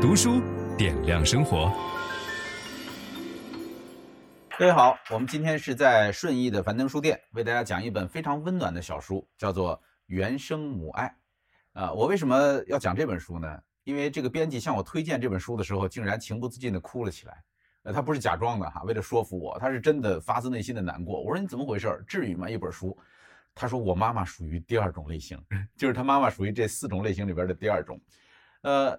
读书点亮生活。各位好，我们今天是在顺义的樊登书店为大家讲一本非常温暖的小书，叫做《原生母爱》。啊，我为什么要讲这本书呢？因为这个编辑向我推荐这本书的时候，竟然情不自禁地哭了起来。呃，他不是假装的哈，为了说服我，他是真的发自内心的难过。我说你怎么回事？至于吗？一本书。他说我妈妈属于第二种类型，就是他妈妈属于这四种类型里边的第二种。呃。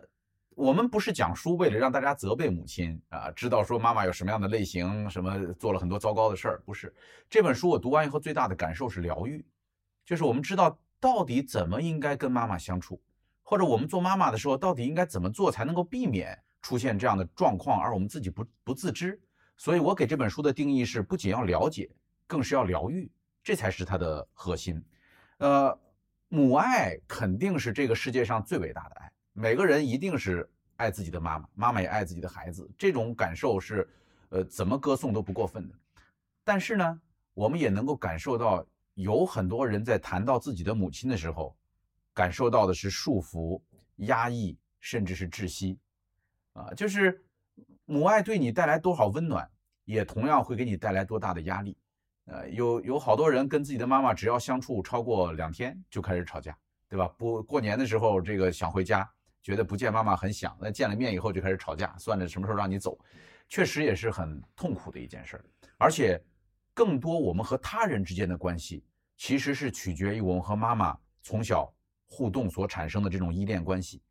我们不是讲书为了让大家责备母亲啊，知道说妈妈有什么样的类型，什么做了很多糟糕的事儿，不是。这本书我读完以后最大的感受是疗愈，就是我们知道到底怎么应该跟妈妈相处，或者我们做妈妈的时候到底应该怎么做才能够避免出现这样的状况，而我们自己不不自知。所以我给这本书的定义是，不仅要了解，更是要疗愈，这才是它的核心。呃，母爱肯定是这个世界上最伟大的爱。每个人一定是爱自己的妈妈，妈妈也爱自己的孩子，这种感受是，呃，怎么歌颂都不过分的。但是呢，我们也能够感受到，有很多人在谈到自己的母亲的时候，感受到的是束缚、压抑，甚至是窒息。啊，就是母爱对你带来多少温暖，也同样会给你带来多大的压力。呃，有有好多人跟自己的妈妈只要相处超过两天就开始吵架，对吧？不过年的时候，这个想回家。觉得不见妈妈很想，那见了面以后就开始吵架，算着什么时候让你走，确实也是很痛苦的一件事儿。而且，更多我们和他人之间的关系，其实是取决于我们和妈妈从小互动所产生的这种依恋关系。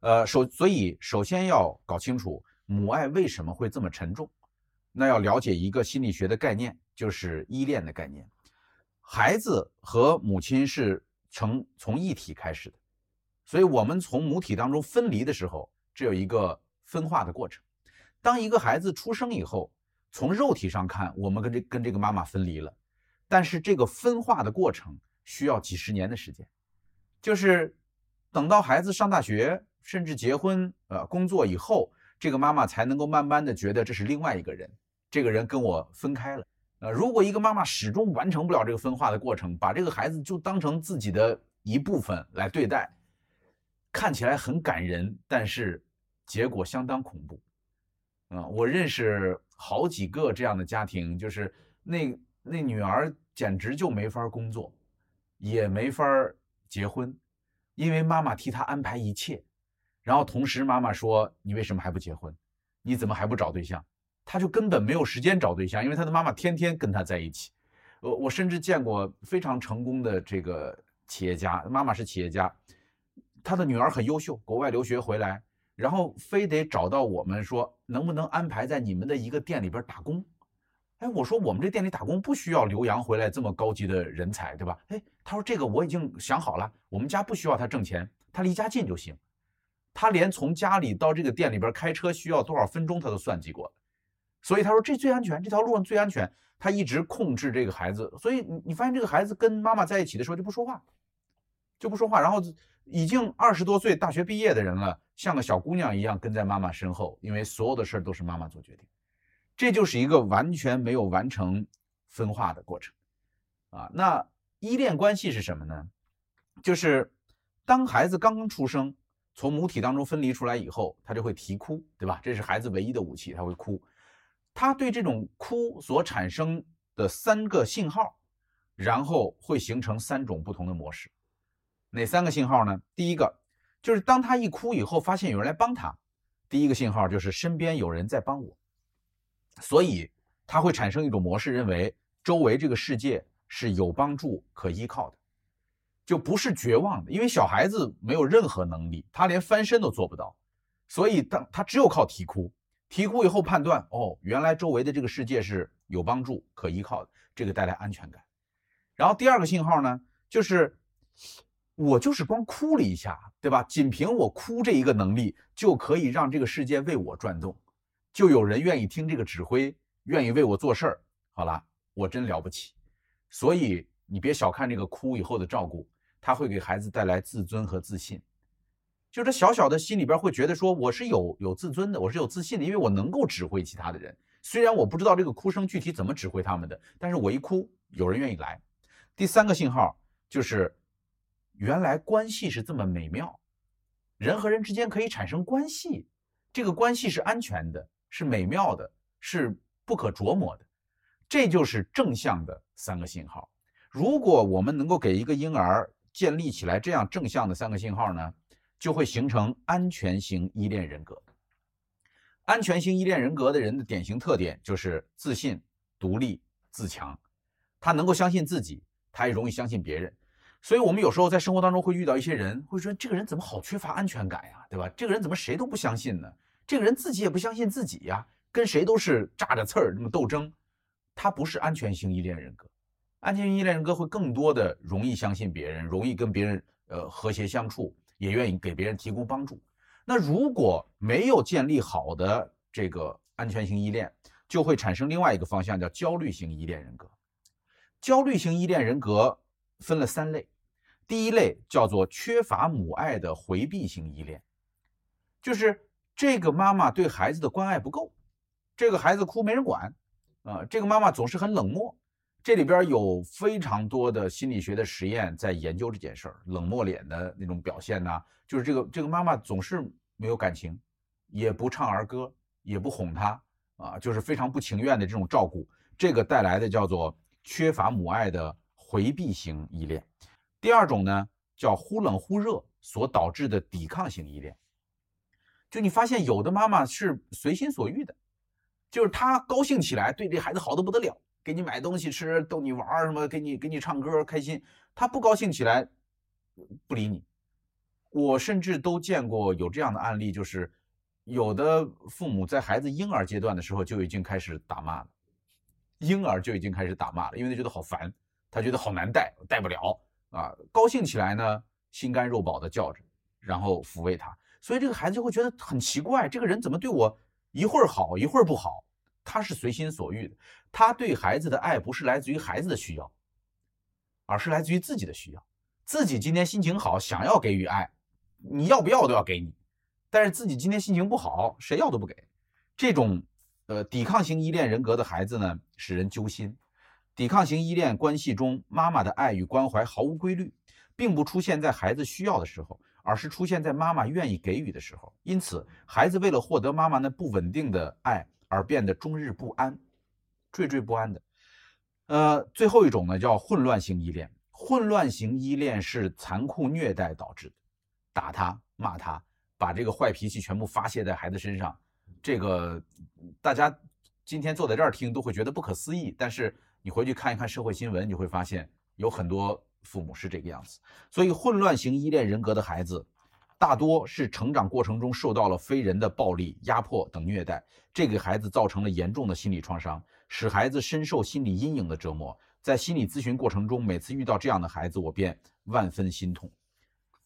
呃，首所以首先要搞清楚母爱为什么会这么沉重，那要了解一个心理学的概念，就是依恋的概念。孩子和母亲是从从一体开始的。所以，我们从母体当中分离的时候，这有一个分化的过程。当一个孩子出生以后，从肉体上看，我们跟这跟这个妈妈分离了，但是这个分化的过程需要几十年的时间，就是等到孩子上大学，甚至结婚、呃工作以后，这个妈妈才能够慢慢的觉得这是另外一个人，这个人跟我分开了。呃，如果一个妈妈始终完成不了这个分化的过程，把这个孩子就当成自己的一部分来对待。看起来很感人，但是结果相当恐怖。啊，我认识好几个这样的家庭，就是那那女儿简直就没法工作，也没法结婚，因为妈妈替她安排一切。然后同时妈妈说：“你为什么还不结婚？你怎么还不找对象？”她就根本没有时间找对象，因为她的妈妈天天跟她在一起。我我甚至见过非常成功的这个企业家，妈妈是企业家。他的女儿很优秀，国外留学回来，然后非得找到我们说能不能安排在你们的一个店里边打工？哎，我说我们这店里打工不需要留洋回来这么高级的人才，对吧？哎，他说这个我已经想好了，我们家不需要他挣钱，他离家近就行。他连从家里到这个店里边开车需要多少分钟他都算计过，所以他说这最安全，这条路上最安全。他一直控制这个孩子，所以你你发现这个孩子跟妈妈在一起的时候就不说话，就不说话，然后。已经二十多岁大学毕业的人了，像个小姑娘一样跟在妈妈身后，因为所有的事儿都是妈妈做决定。这就是一个完全没有完成分化的过程啊。那依恋关系是什么呢？就是当孩子刚刚出生，从母体当中分离出来以后，他就会啼哭，对吧？这是孩子唯一的武器，他会哭。他对这种哭所产生的三个信号，然后会形成三种不同的模式。哪三个信号呢？第一个就是当他一哭以后，发现有人来帮他，第一个信号就是身边有人在帮我，所以他会产生一种模式，认为周围这个世界是有帮助、可依靠的，就不是绝望的。因为小孩子没有任何能力，他连翻身都做不到，所以当他只有靠啼哭，啼哭以后判断，哦，原来周围的这个世界是有帮助、可依靠的，这个带来安全感。然后第二个信号呢，就是。我就是光哭了一下，对吧？仅凭我哭这一个能力，就可以让这个世界为我转动，就有人愿意听这个指挥，愿意为我做事儿。好了，我真了不起。所以你别小看这个哭以后的照顾，他会给孩子带来自尊和自信。就这小小的心里边会觉得说，我是有有自尊的，我是有自信的，因为我能够指挥其他的人。虽然我不知道这个哭声具体怎么指挥他们的，但是我一哭，有人愿意来。第三个信号就是。原来关系是这么美妙，人和人之间可以产生关系，这个关系是安全的，是美妙的，是不可琢磨的。这就是正向的三个信号。如果我们能够给一个婴儿建立起来这样正向的三个信号呢，就会形成安全型依恋人格。安全型依恋人格的人的典型特点就是自信、独立、自强。他能够相信自己，他也容易相信别人。所以，我们有时候在生活当中会遇到一些人，会说这个人怎么好缺乏安全感呀，对吧？这个人怎么谁都不相信呢？这个人自己也不相信自己呀，跟谁都是炸着刺儿那么斗争。他不是安全型依恋人格，安全型依恋人格会更多的容易相信别人，容易跟别人呃和谐相处，也愿意给别人提供帮助。那如果没有建立好的这个安全型依恋，就会产生另外一个方向，叫焦虑型依恋人格。焦虑型依恋人格分了三类，第一类叫做缺乏母爱的回避型依恋，就是这个妈妈对孩子的关爱不够，这个孩子哭没人管。啊，这个妈妈总是很冷漠，这里边有非常多的心理学的实验在研究这件事儿。冷漠脸的那种表现呢，就是这个这个妈妈总是没有感情，也不唱儿歌，也不哄她，啊，就是非常不情愿的这种照顾，这个带来的叫做缺乏母爱的回避型依恋。第二种呢，叫忽冷忽热所导致的抵抗型依恋，就你发现有的妈妈是随心所欲的。就是她高兴起来，对这孩子好得不得了，给你买东西吃，逗你玩什么，给你给你唱歌开心。他不高兴起来，不理你。我甚至都见过有这样的案例，就是有的父母在孩子婴儿阶段的时候就已经开始打骂了，婴儿就已经开始打骂了，因为他觉得好烦，他觉得好难带，带不了啊。高兴起来呢，心肝肉宝的叫着，然后抚慰他，所以这个孩子就会觉得很奇怪，这个人怎么对我？一会儿好，一会儿不好，他是随心所欲的。他对孩子的爱不是来自于孩子的需要，而是来自于自己的需要。自己今天心情好，想要给予爱，你要不要我都要给你。但是自己今天心情不好，谁要都不给。这种呃抵抗型依恋人格的孩子呢，使人揪心。抵抗型依恋关系中，妈妈的爱与关怀毫无规律，并不出现在孩子需要的时候。而是出现在妈妈愿意给予的时候，因此孩子为了获得妈妈那不稳定的爱而变得终日不安，惴惴不安的。呃，最后一种呢叫混乱型依恋，混乱型依恋是残酷虐待导致的，打他骂他，把这个坏脾气全部发泄在孩子身上。这个大家今天坐在这儿听都会觉得不可思议，但是你回去看一看社会新闻，你会发现有很多。父母是这个样子，所以混乱型依恋人格的孩子，大多是成长过程中受到了非人的暴力、压迫等虐待，这给孩子造成了严重的心理创伤，使孩子深受心理阴影的折磨。在心理咨询过程中，每次遇到这样的孩子，我便万分心痛。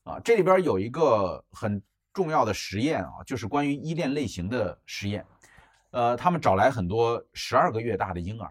啊，这里边有一个很重要的实验啊，就是关于依恋类型的实验。呃，他们找来很多十二个月大的婴儿。